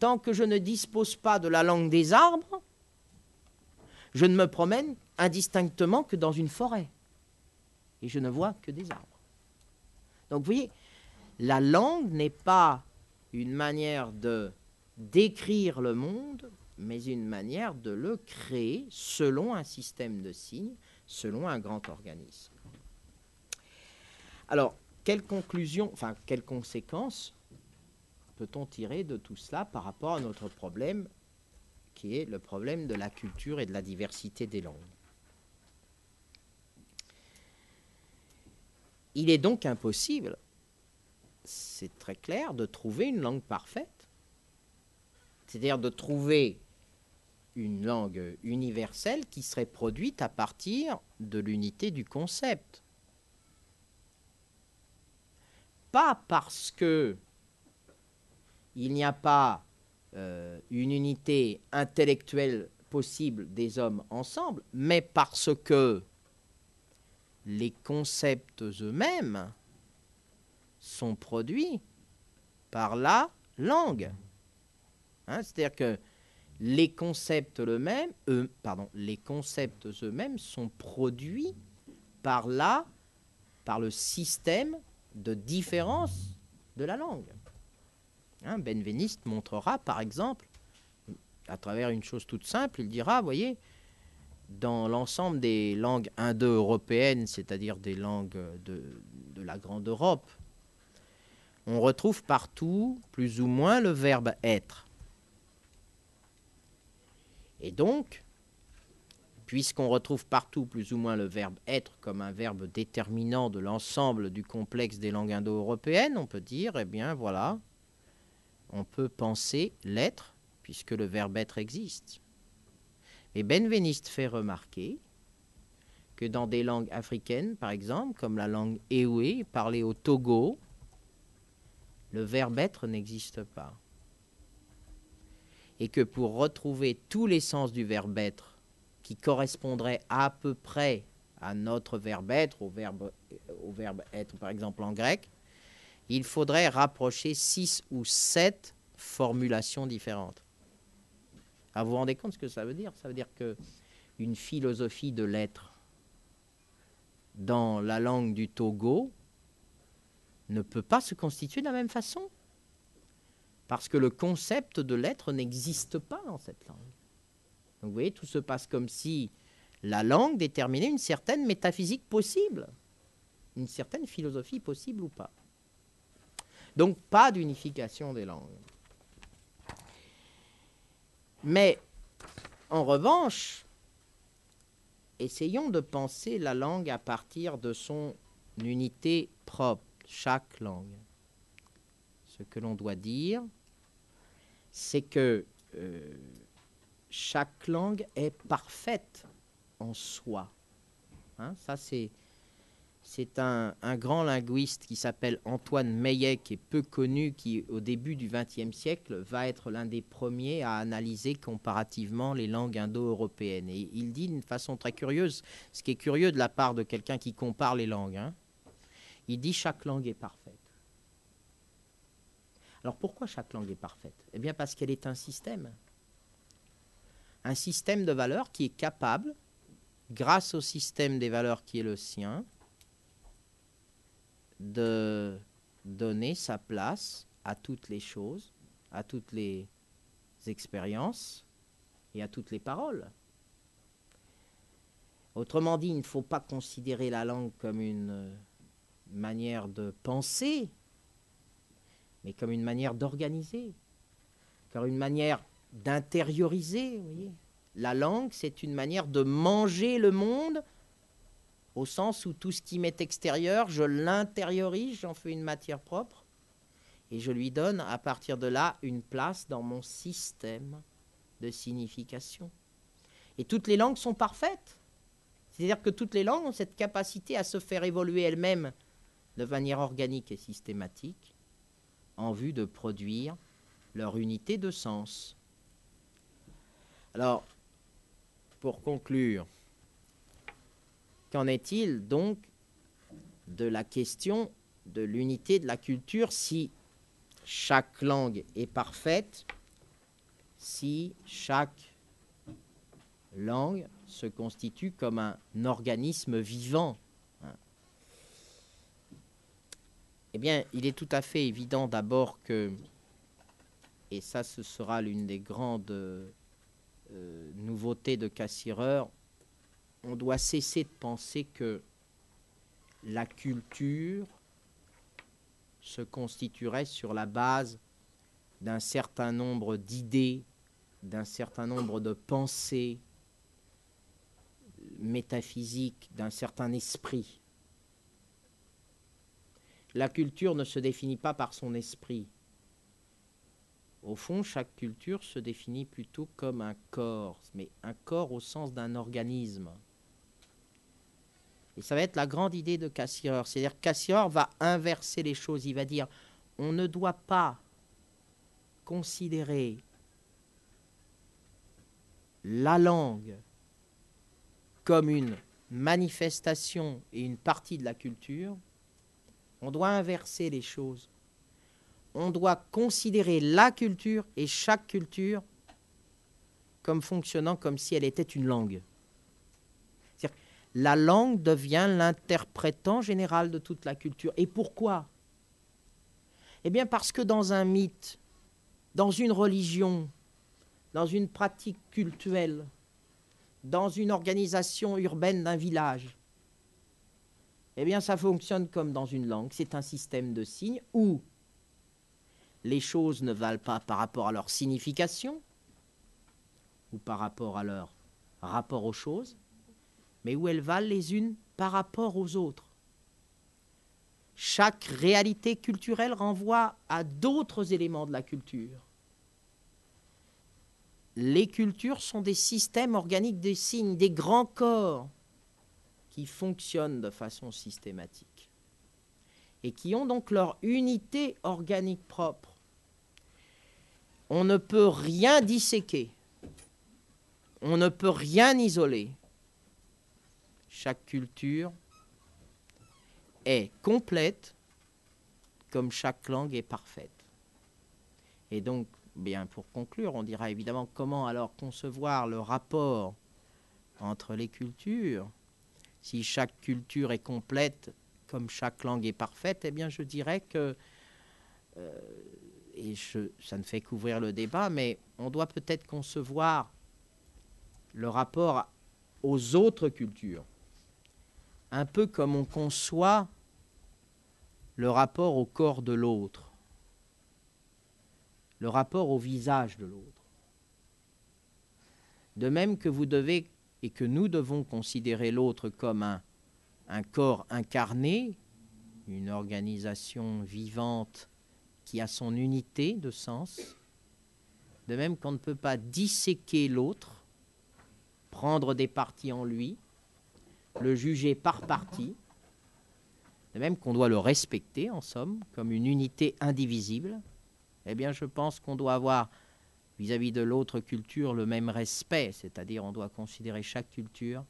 B: Tant que je ne dispose pas de la langue des arbres, je ne me promène indistinctement que dans une forêt. Et je ne vois que des arbres. Donc vous voyez, la langue n'est pas une manière de décrire le monde, mais une manière de le créer selon un système de signes, selon un grand organisme. Alors, quelles conclusions, enfin, quelles conséquences peut-on tirer de tout cela par rapport à notre problème, qui est le problème de la culture et de la diversité des langues? Il est donc impossible c'est très clair, de trouver une langue parfaite. C'est-à-dire de trouver une langue universelle qui serait produite à partir de l'unité du concept. Pas parce que il n'y a pas euh, une unité intellectuelle possible des hommes ensemble, mais parce que les concepts eux-mêmes sont produits par la langue. Hein, c'est-à-dire que les concepts eux-mêmes, les concepts eux-mêmes sont produits par là, par le système de différence de la langue. Hein, Benveniste montrera, par exemple, à travers une chose toute simple, il dira, voyez, dans l'ensemble des langues indo-européennes, c'est-à-dire des langues de la Grande Europe, on retrouve partout plus ou moins le verbe être. Et donc, puisqu'on retrouve partout plus ou moins le verbe être comme un verbe déterminant de l'ensemble du complexe des langues indo-européennes, on peut dire, eh bien voilà, on peut penser l'être, puisque le verbe être existe. Et Benveniste fait remarquer que dans des langues africaines, par exemple, comme la langue Ewe, parlée au Togo, le verbe être n'existe pas et que pour retrouver tous les sens du verbe être qui correspondraient à peu près à notre verbe être, au verbe, être par exemple en grec, il faudrait rapprocher six ou sept formulations différentes. Ah, vous vous rendez compte ce que ça veut dire? Ça veut dire que une philosophie de l'être dans la langue du Togo ne peut pas se constituer de la même façon. Parce que le concept de l'être n'existe pas dans cette langue. Vous voyez, tout se passe comme si la langue déterminait une certaine métaphysique possible, une certaine philosophie possible ou pas. Donc pas d'unification des langues. Mais en revanche, essayons de penser la langue à partir de son unité propre, chaque langue. Ce que l'on doit dire, c'est que euh, chaque langue est parfaite en soi. Hein, ça, c'est, c'est un, grand linguiste qui s'appelle Antoine Meillet, qui est peu connu, qui, au début du XXe siècle, va être l'un des premiers à analyser comparativement les langues indo-européennes. Et il dit d'une façon très curieuse, ce qui est curieux de la part de quelqu'un qui compare les langues, hein, il dit chaque langue est parfaite. Alors pourquoi chaque langue est parfaite? Eh bien parce qu'elle est un système. Un système de valeurs qui est capable, grâce au système des valeurs qui est le sien, de donner sa place à toutes les choses, à toutes les expériences et à toutes les paroles. Autrement dit, il ne faut pas considérer la langue comme une manière de penser, mais comme une manière d'organiser, comme une manière d'intérioriser. La langue, c'est une manière de manger le monde, au sens où tout ce qui m'est extérieur, je l'intériorise, j'en fais une matière propre, et je lui donne à partir de là une place dans mon système de signification. Et toutes les langues sont parfaites. C'est-à-dire que toutes les langues ont cette capacité à se faire évoluer elles-mêmes de manière organique et systématique en vue de produire leur unité de sens. Alors, pour conclure, qu'en est-il donc de la question de l'unité de la culture si chaque langue est parfaite, si chaque langue se constitue comme un organisme vivant? Eh bien, il est tout à fait évident d'abord que, et ça ce sera l'une des grandes euh, nouveautés de Cassireur, on doit cesser de penser que la culture se constituerait sur la base d'un certain nombre d'idées, d'un certain nombre de pensées métaphysiques, d'un certain esprit. La culture ne se définit pas par son esprit. Au fond, chaque culture se définit plutôt comme un corps, mais un corps au sens d'un organisme. Et ça va être la grande idée de Cassirer. C'est-à-dire que Cassirer va inverser les choses. Il va dire on ne doit pas considérer la langue comme une manifestation et une partie de la culture, on doit inverser les choses. On doit considérer la culture et chaque culture comme fonctionnant comme si elle était une langue. La langue devient l'interprétant général de toute la culture. Et pourquoi? Eh bien parce que dans un mythe, dans une religion, dans une pratique culturelle, dans une organisation urbaine d'un village, eh bien ça fonctionne comme dans une langue. C'est un système de signes où les choses ne valent pas par rapport à leur signification ou par rapport à leur rapport aux choses, mais où elles valent les unes par rapport aux autres. Chaque réalité culturelle renvoie à d'autres éléments de la culture. Les cultures sont des systèmes organiques des signes, des grands corps qui fonctionnent de façon systématique et qui ont donc leur unité organique propre. On ne peut rien disséquer, on ne peut rien isoler. Chaque culture est complète comme chaque langue est parfaite. Et donc, bien pour conclure, on dira évidemment comment alors concevoir le rapport entre les cultures. Si chaque culture est complète comme chaque langue est parfaite, eh bien je dirais que, euh, et ça ne fait qu'ouvrir le débat, mais on doit peut-être concevoir le rapport aux autres cultures, un peu comme on conçoit le rapport au corps de l'autre, le rapport au visage de l'autre. De même que vous devez et que nous devons considérer l'autre comme un, corps incarné, une organisation vivante qui a son unité de sens, de même qu'on ne peut pas disséquer l'autre prendre des parties en lui, le juger par partie, de même qu'on doit le respecter, en somme, comme une unité indivisible, eh bien je pense qu'on doit avoir vis-à-vis de l'autre culture le même respect, c'est-à-dire on doit considérer chaque culture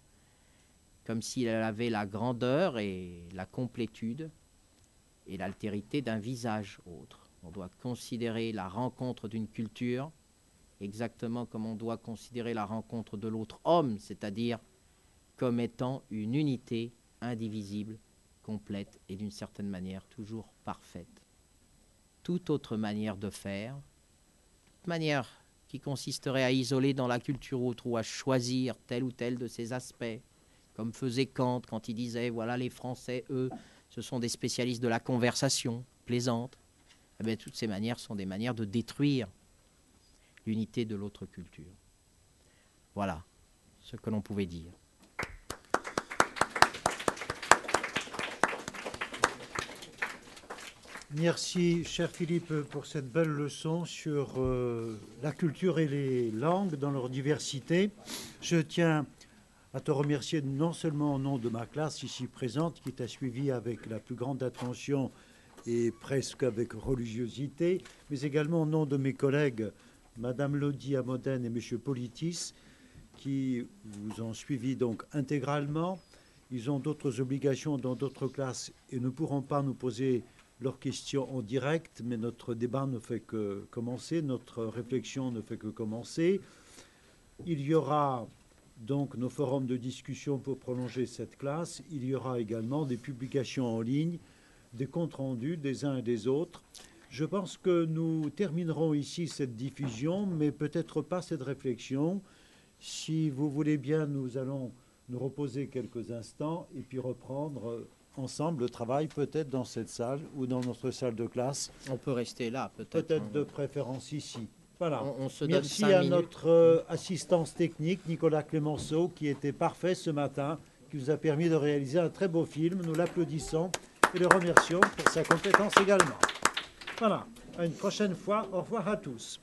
B: comme si elle avait la grandeur et la complétude et l'altérité d'un visage autre. On doit considérer la rencontre d'une culture exactement comme on doit considérer la rencontre de l'autre homme, c'est-à-dire comme étant une unité indivisible, complète et d'une certaine manière toujours parfaite. Toute autre manière de faire, toute manière qui consisterait à isoler dans la culture autre ou à choisir tel ou tel de ses aspects, comme faisait Kant quand il disait voilà les Français, eux, ce sont des spécialistes de la conversation plaisante. Eh toutes ces manières sont des manières de détruire l'unité de l'autre culture. Voilà ce que l'on pouvait dire.
A: Merci, cher Philippe, pour cette belle leçon sur euh, la culture et les langues dans leur diversité. Je tiens à te remercier non seulement au nom de ma classe ici présente, qui t'a suivi avec la plus grande attention et presque avec religiosité, mais également au nom de mes collègues Madame Lodi à Modène et Monsieur Politis, qui vous ont suivi donc intégralement. Ils ont d'autres obligations dans d'autres classes et ne pourront pas nous poser leurs questions en direct, mais notre débat ne fait que commencer, notre réflexion ne fait que commencer. Il y aura donc nos forums de discussion pour prolonger cette classe. Il y aura également des publications en ligne, des comptes rendus des uns et des autres. Je pense que nous terminerons ici cette diffusion, mais peut-être pas cette réflexion. Si vous voulez bien, nous allons nous reposer quelques instants et puis reprendre ensemble le travail, peut-être dans cette salle ou dans notre salle de classe.
B: On peut rester là, peut-être.
A: Peut-être de préférence ici. Voilà. Merci à notre euh, assistance technique, Nicolas Clémenceau, qui était parfait ce matin, qui nous a permis de réaliser un très beau film. Nous l'applaudissons et le remercions pour sa compétence également. Voilà, à une prochaine fois. Au revoir à tous.